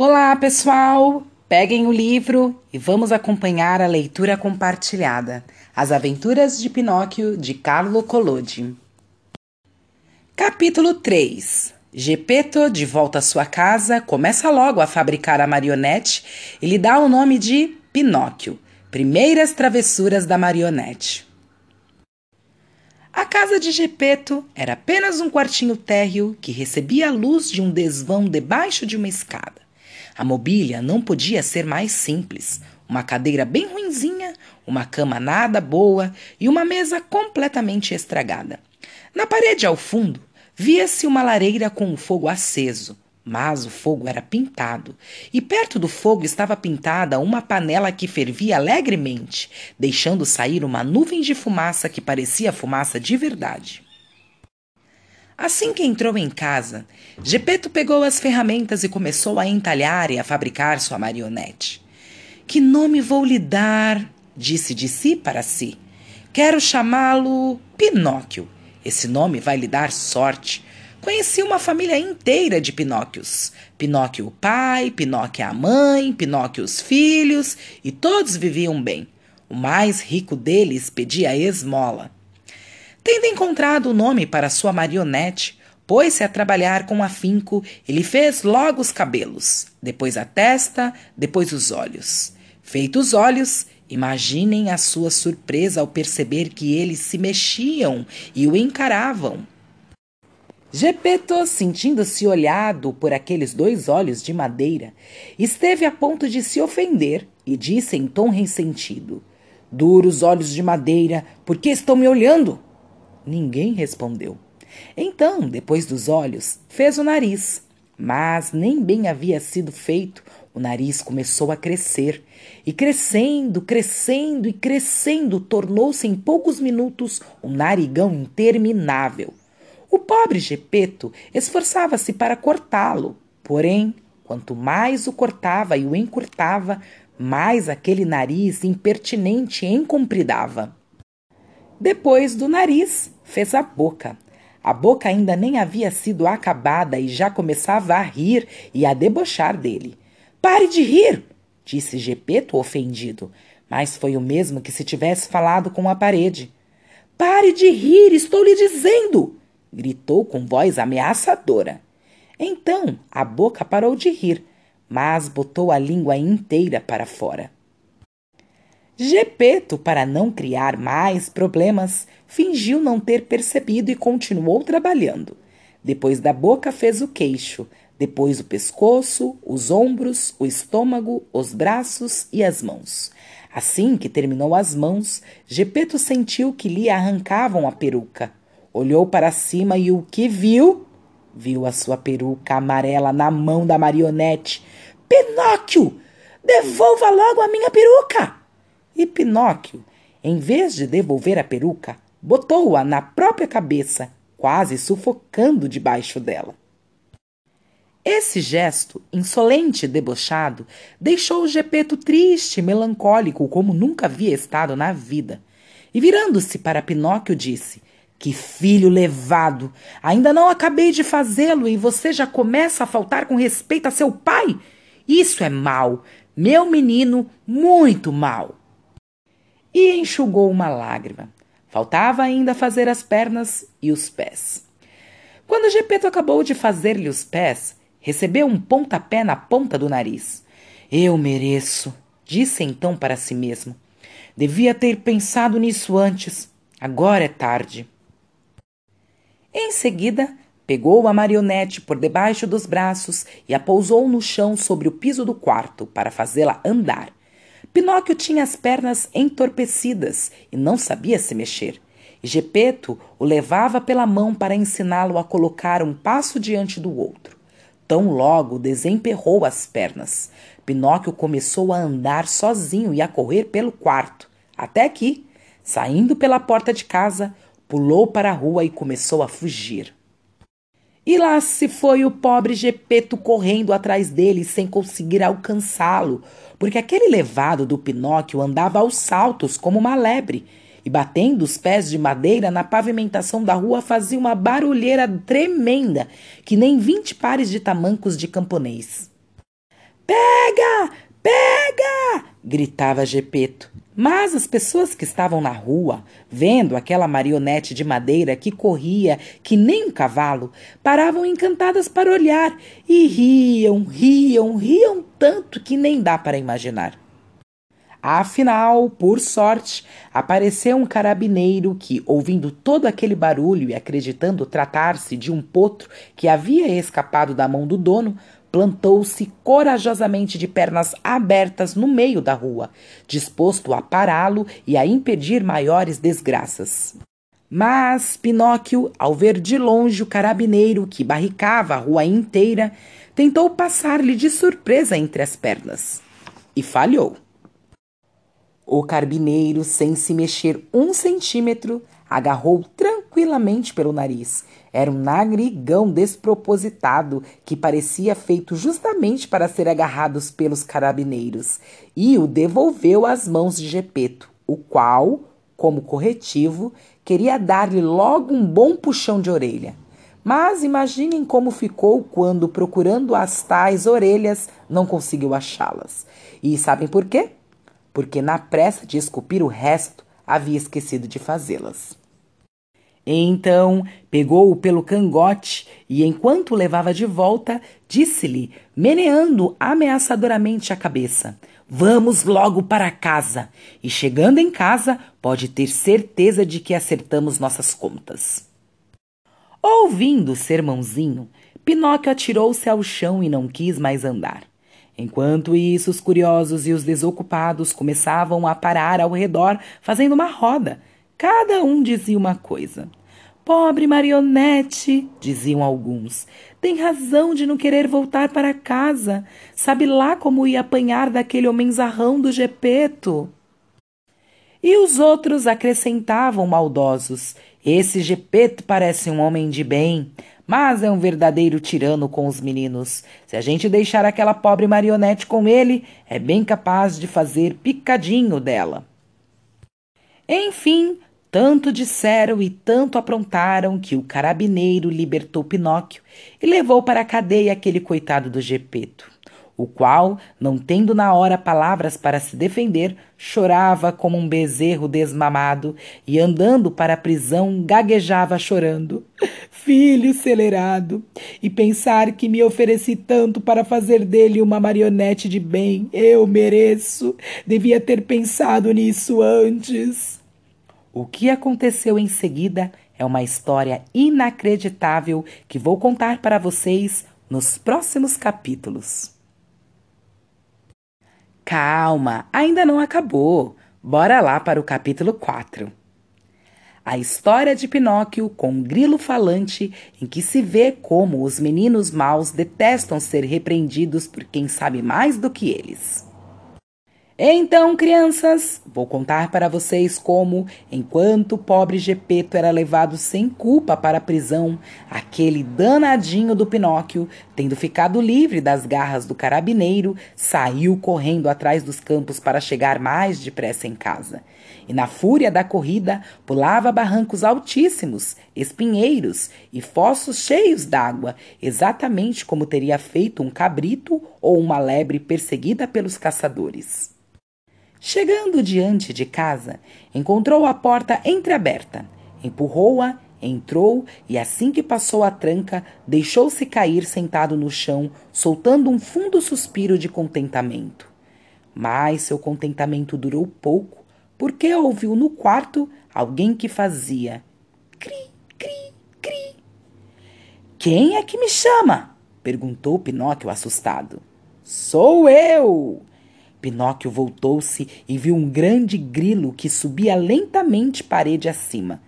Olá, pessoal! Peguem o livro e vamos acompanhar a leitura compartilhada. As Aventuras de Pinóquio, de Carlo Collodi. Capítulo 3 Gepeto, de volta à sua casa, começa logo a fabricar a marionete e lhe dá o nome de Pinóquio. Primeiras travessuras da marionete. A casa de Gepeto era apenas um quartinho térreo que recebia a luz de um desvão debaixo de uma escada. A mobília não podia ser mais simples. Uma cadeira bem ruinzinha, uma cama nada boa e uma mesa completamente estragada. Na parede ao fundo, via-se uma lareira com o fogo aceso mas o fogo era pintado, e perto do fogo estava pintada uma panela que fervia alegremente, deixando sair uma nuvem de fumaça que parecia fumaça de verdade. Assim que entrou em casa, Gepeto pegou as ferramentas e começou a entalhar e a fabricar sua marionete. Que nome vou lhe dar? disse de si para si. Quero chamá-lo Pinóquio. Esse nome vai lhe dar sorte, Conheci uma família inteira de Pinóquios. Pinóquio o pai, Pinóquio a mãe, Pinóquio os filhos, e todos viviam bem. O mais rico deles pedia esmola. Tendo encontrado o nome para sua marionete, pôs-se a trabalhar com afinco e lhe fez logo os cabelos, depois a testa, depois os olhos. Feitos os olhos, imaginem a sua surpresa ao perceber que eles se mexiam e o encaravam. Gepeto, sentindo-se olhado por aqueles dois olhos de madeira, esteve a ponto de se ofender e disse em tom ressentido: Duros olhos de madeira, por que estão me olhando? Ninguém respondeu. Então, depois dos olhos, fez o nariz. Mas nem bem havia sido feito, o nariz começou a crescer. E crescendo, crescendo e crescendo, tornou-se em poucos minutos um narigão interminável. O pobre Gepeto esforçava-se para cortá-lo, porém, quanto mais o cortava e o encurtava, mais aquele nariz impertinente encompridava. Depois do nariz, fez a boca. A boca ainda nem havia sido acabada e já começava a rir e a debochar dele. Pare de rir! disse Gepeto ofendido, mas foi o mesmo que se tivesse falado com a parede. Pare de rir, estou lhe dizendo! gritou com voz ameaçadora. Então a boca parou de rir, mas botou a língua inteira para fora. Gepeto, para não criar mais problemas, fingiu não ter percebido e continuou trabalhando. Depois da boca fez o queixo, depois o pescoço, os ombros, o estômago, os braços e as mãos. Assim que terminou as mãos, Gepeto sentiu que lhe arrancavam a peruca. Olhou para cima e o que viu? Viu a sua peruca amarela na mão da marionete. Pinóquio! Devolva logo a minha peruca! E Pinóquio, em vez de devolver a peruca, botou-a na própria cabeça, quase sufocando debaixo dela. Esse gesto, insolente e debochado, deixou o Gepeto triste e melancólico como nunca havia estado na vida. E virando-se para Pinóquio, disse: que filho levado! Ainda não acabei de fazê-lo e você já começa a faltar com respeito a seu pai? Isso é mal, meu menino, muito mal. E enxugou uma lágrima. Faltava ainda fazer as pernas e os pés. Quando Gepeto acabou de fazer-lhe os pés, recebeu um pontapé na ponta do nariz. Eu mereço, disse então para si mesmo. Devia ter pensado nisso antes. Agora é tarde. Em seguida, pegou a marionete por debaixo dos braços e a pousou no chão sobre o piso do quarto para fazê-la andar. Pinóquio tinha as pernas entorpecidas e não sabia se mexer. E Gepeto o levava pela mão para ensiná-lo a colocar um passo diante do outro. Tão logo desemperrou as pernas. Pinóquio começou a andar sozinho e a correr pelo quarto, até que, saindo pela porta de casa, pulou para a rua e começou a fugir. E lá se foi o pobre Gepeto correndo atrás dele sem conseguir alcançá-lo, porque aquele levado do Pinóquio andava aos saltos como uma lebre e batendo os pés de madeira na pavimentação da rua fazia uma barulheira tremenda que nem vinte pares de tamancos de camponês. Pega! Pega! gritava Gepeto. Mas as pessoas que estavam na rua, vendo aquela marionete de madeira que corria que nem um cavalo, paravam encantadas para olhar e riam, riam, riam tanto que nem dá para imaginar. Afinal, por sorte, apareceu um carabineiro que, ouvindo todo aquele barulho e acreditando tratar-se de um potro que havia escapado da mão do dono, plantou-se corajosamente de pernas abertas no meio da rua, disposto a pará-lo e a impedir maiores desgraças. Mas Pinóquio, ao ver de longe o carabineiro que barricava a rua inteira, tentou passar-lhe de surpresa entre as pernas. E falhou. O carbineiro, sem se mexer um centímetro, agarrou tranquilamente pelo nariz. Era um nagrigão despropositado que parecia feito justamente para ser agarrados pelos carabineiros e o devolveu às mãos de Gepeto, o qual, como corretivo, queria dar-lhe logo um bom puxão de orelha. Mas imaginem como ficou quando, procurando as tais orelhas, não conseguiu achá-las. E sabem por quê? porque na pressa de esculpir o resto havia esquecido de fazê-las. Então pegou-o pelo cangote e, enquanto o levava de volta, disse-lhe, meneando ameaçadoramente a cabeça: Vamos logo para casa. E chegando em casa, pode ter certeza de que acertamos nossas contas. Ouvindo o sermãozinho, Pinóquio atirou-se ao chão e não quis mais andar. Enquanto isso, os curiosos e os desocupados começavam a parar ao redor, fazendo uma roda. Cada um dizia uma coisa. Pobre marionete, diziam alguns, tem razão de não querer voltar para casa. Sabe lá como ia apanhar daquele homenzarrão do Gepeto. E os outros acrescentavam maldosos: Esse Gepeto parece um homem de bem mas é um verdadeiro tirano com os meninos. Se a gente deixar aquela pobre marionete com ele, é bem capaz de fazer picadinho dela. Enfim, tanto disseram e tanto aprontaram que o carabineiro libertou Pinóquio e levou para a cadeia aquele coitado do Gepeto o qual, não tendo na hora palavras para se defender, chorava como um bezerro desmamado e, andando para a prisão, gaguejava chorando. Filho celerado, e pensar que me ofereci tanto para fazer dele uma marionete de bem, eu mereço. Devia ter pensado nisso antes. O que aconteceu em seguida é uma história inacreditável que vou contar para vocês nos próximos capítulos. Calma, ainda não acabou. Bora lá para o capítulo 4. A história de Pinóquio com um grilo falante, em que se vê como os meninos maus detestam ser repreendidos por quem sabe mais do que eles. Então, crianças, vou contar para vocês como, enquanto o pobre Gepeto era levado sem culpa para a prisão, aquele danadinho do Pinóquio, tendo ficado livre das garras do carabineiro, saiu correndo atrás dos campos para chegar mais depressa em casa. E na fúria da corrida, pulava barrancos altíssimos, espinheiros e fossos cheios d'água, exatamente como teria feito um cabrito ou uma lebre perseguida pelos caçadores. Chegando diante de casa, encontrou a porta entreaberta. Empurrou-a, entrou e, assim que passou a tranca, deixou-se cair sentado no chão, soltando um fundo suspiro de contentamento. Mas seu contentamento durou pouco, porque ouviu no quarto alguém que fazia cri, cri, cri. Quem é que me chama? perguntou Pinóquio assustado. Sou eu! Pinóquio voltou-se e viu um grande grilo que subia lentamente parede acima.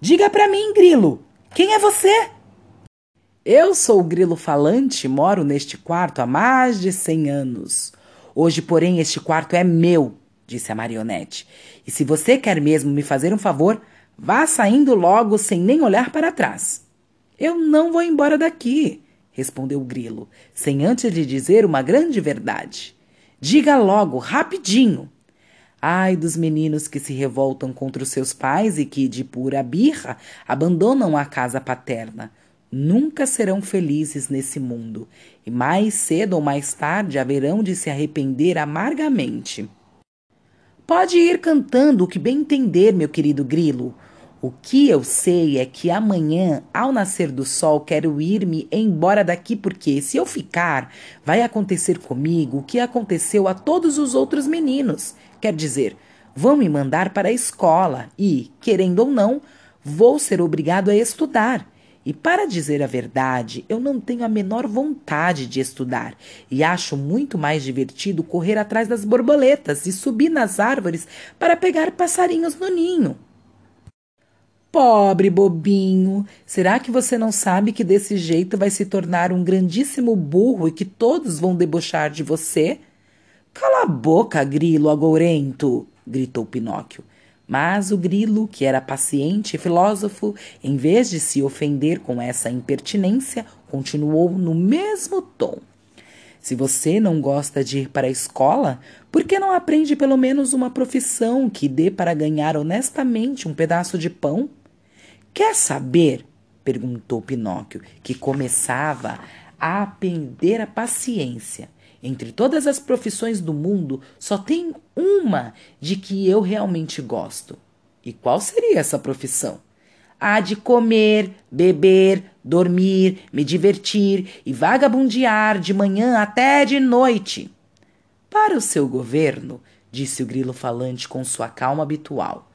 Diga para mim, grilo, quem é você? Eu sou o grilo falante e moro neste quarto há mais de cem anos. Hoje, porém, este quarto é meu, disse a marionete. E se você quer mesmo me fazer um favor, vá saindo logo sem nem olhar para trás. Eu não vou embora daqui, respondeu o grilo, sem antes lhe dizer uma grande verdade. Diga logo, rapidinho. Ai dos meninos que se revoltam contra os seus pais e que, de pura birra, abandonam a casa paterna. nunca serão felizes nesse mundo, e mais cedo ou mais tarde haverão de se arrepender amargamente. Pode ir cantando o que bem entender, meu querido grilo. O que eu sei é que amanhã, ao nascer do sol, quero ir-me embora daqui, porque se eu ficar, vai acontecer comigo o que aconteceu a todos os outros meninos. Quer dizer, vão me mandar para a escola e, querendo ou não, vou ser obrigado a estudar. E para dizer a verdade, eu não tenho a menor vontade de estudar e acho muito mais divertido correr atrás das borboletas e subir nas árvores para pegar passarinhos no ninho. Pobre bobinho, será que você não sabe que desse jeito vai se tornar um grandíssimo burro e que todos vão debochar de você? Cala a boca, grilo agourento! gritou Pinóquio. Mas o grilo, que era paciente e filósofo, em vez de se ofender com essa impertinência, continuou no mesmo tom. Se você não gosta de ir para a escola, por que não aprende pelo menos uma profissão que dê para ganhar honestamente um pedaço de pão? Quer saber? perguntou Pinóquio, que começava a aprender a paciência. Entre todas as profissões do mundo, só tem uma de que eu realmente gosto. E qual seria essa profissão? A de comer, beber, dormir, me divertir e vagabundear de manhã até de noite. Para o seu governo, disse o grilo falante com sua calma habitual,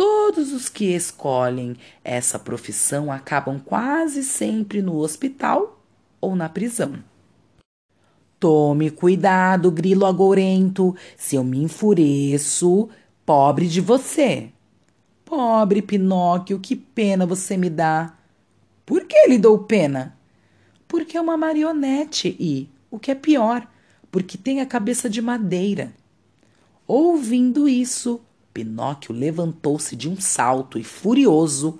todos os que escolhem essa profissão acabam quase sempre no hospital ou na prisão. Tome cuidado, grilo agourento. Se eu me enfureço, pobre de você. Pobre Pinóquio, que pena você me dá. Por que lhe dou pena? Porque é uma marionete e, o que é pior, porque tem a cabeça de madeira. Ouvindo isso, Pinóquio levantou-se de um salto e, furioso,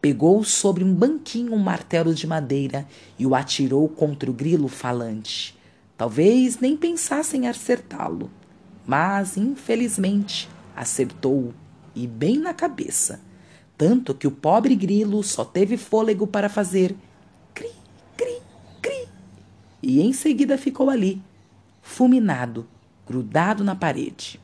pegou sobre um banquinho um martelo de madeira e o atirou contra o grilo falante. Talvez nem pensasse em acertá-lo, mas infelizmente acertou e bem na cabeça, tanto que o pobre grilo só teve fôlego para fazer cri, cri, cri, e em seguida ficou ali, fulminado, grudado na parede.